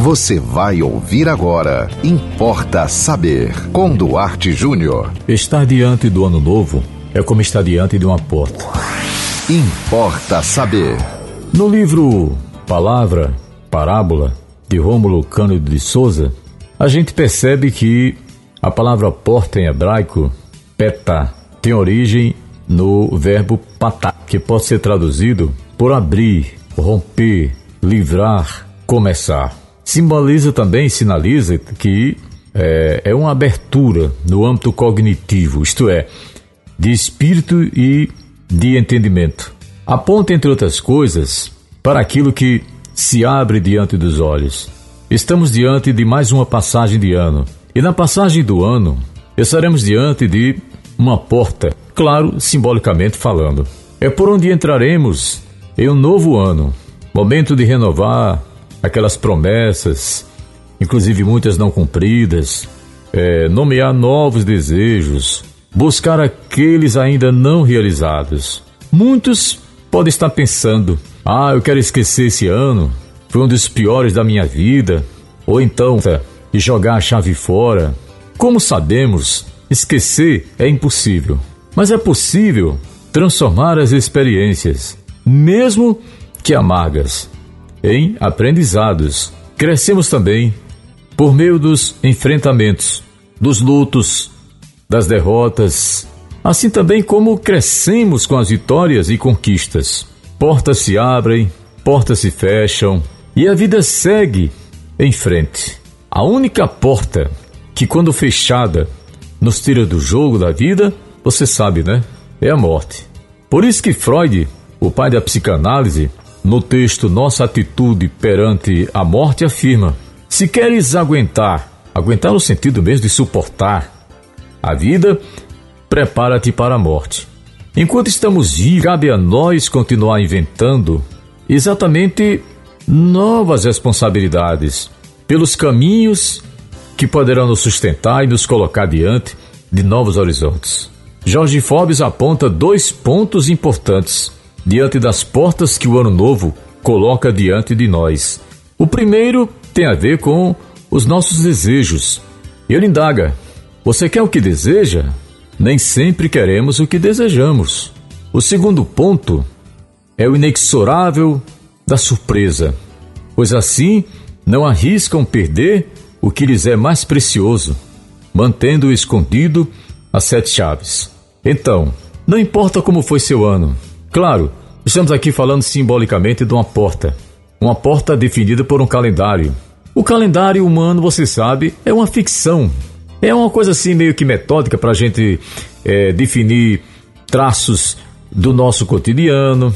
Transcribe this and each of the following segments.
Você vai ouvir agora. Importa saber. Com Duarte Júnior. Estar diante do ano novo é como estar diante de uma porta. Importa saber. No livro Palavra, Parábola, de Rômulo Cândido de Souza, a gente percebe que a palavra porta em hebraico, peta, tem origem no verbo patá, que pode ser traduzido por abrir, romper, livrar, começar. Simboliza também, sinaliza que é, é uma abertura no âmbito cognitivo, isto é, de espírito e de entendimento. Aponta, entre outras coisas, para aquilo que se abre diante dos olhos. Estamos diante de mais uma passagem de ano. E na passagem do ano, estaremos diante de uma porta, claro, simbolicamente falando. É por onde entraremos em um novo ano, momento de renovar aquelas promessas, inclusive muitas não cumpridas, é, nomear novos desejos, buscar aqueles ainda não realizados. Muitos podem estar pensando: ah, eu quero esquecer esse ano, foi um dos piores da minha vida, ou então e jogar a chave fora. Como sabemos, esquecer é impossível, mas é possível transformar as experiências, mesmo que amargas, em aprendizados. Crescemos também por meio dos enfrentamentos, dos lutos, das derrotas, assim também como crescemos com as vitórias e conquistas. Portas se abrem, portas se fecham e a vida segue em frente. A única porta que, quando fechada, nos tira do jogo da vida, você sabe, né? É a morte. Por isso que Freud, o pai da psicanálise, no texto Nossa Atitude Perante a Morte, afirma: Se queres aguentar, aguentar no sentido mesmo de suportar a vida, prepara-te para a morte. Enquanto estamos vivos, cabe a nós continuar inventando exatamente novas responsabilidades pelos caminhos que poderão nos sustentar e nos colocar diante de novos horizontes. Jorge Forbes aponta dois pontos importantes diante das portas que o ano novo coloca diante de nós. O primeiro tem a ver com os nossos desejos. Ele indaga: Você quer o que deseja? Nem sempre queremos o que desejamos. O segundo ponto é o inexorável da surpresa, pois assim não arriscam perder o que lhes é mais precioso, mantendo escondido as sete chaves. Então, não importa como foi seu ano, Claro, estamos aqui falando simbolicamente de uma porta. Uma porta definida por um calendário. O calendário humano, você sabe, é uma ficção. É uma coisa assim meio que metódica para a gente é, definir traços do nosso cotidiano.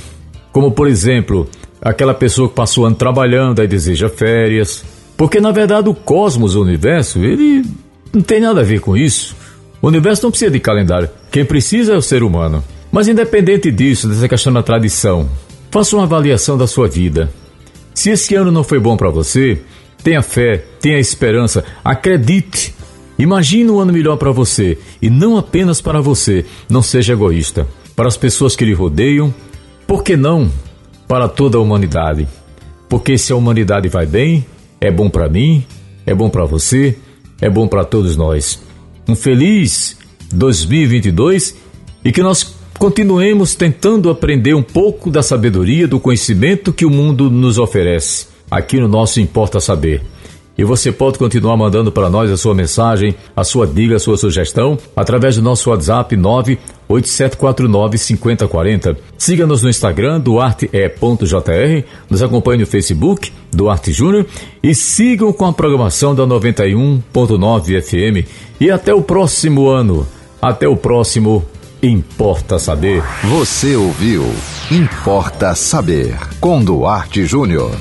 Como, por exemplo, aquela pessoa que passou o ano trabalhando e deseja férias. Porque, na verdade, o cosmos, o universo, ele não tem nada a ver com isso. O universo não precisa de calendário. Quem precisa é o ser humano. Mas independente disso, dessa questão da tradição, faça uma avaliação da sua vida. Se esse ano não foi bom para você, tenha fé, tenha esperança, acredite. Imagine um ano melhor para você e não apenas para você. Não seja egoísta. Para as pessoas que lhe rodeiam, por que não para toda a humanidade? Porque se a humanidade vai bem, é bom para mim, é bom para você, é bom para todos nós. Um feliz 2022 e que nós continuemos tentando aprender um pouco da sabedoria, do conhecimento que o mundo nos oferece. Aqui no nosso Importa Saber. E você pode continuar mandando para nós a sua mensagem, a sua dica, a sua sugestão através do nosso WhatsApp 987495040. Siga-nos no Instagram, duarte.jr, nos acompanhe no Facebook, Duarte Júnior, e sigam com a programação da 91.9 FM. E até o próximo ano. Até o próximo Importa Saber. Você ouviu Importa Saber com Duarte Júnior.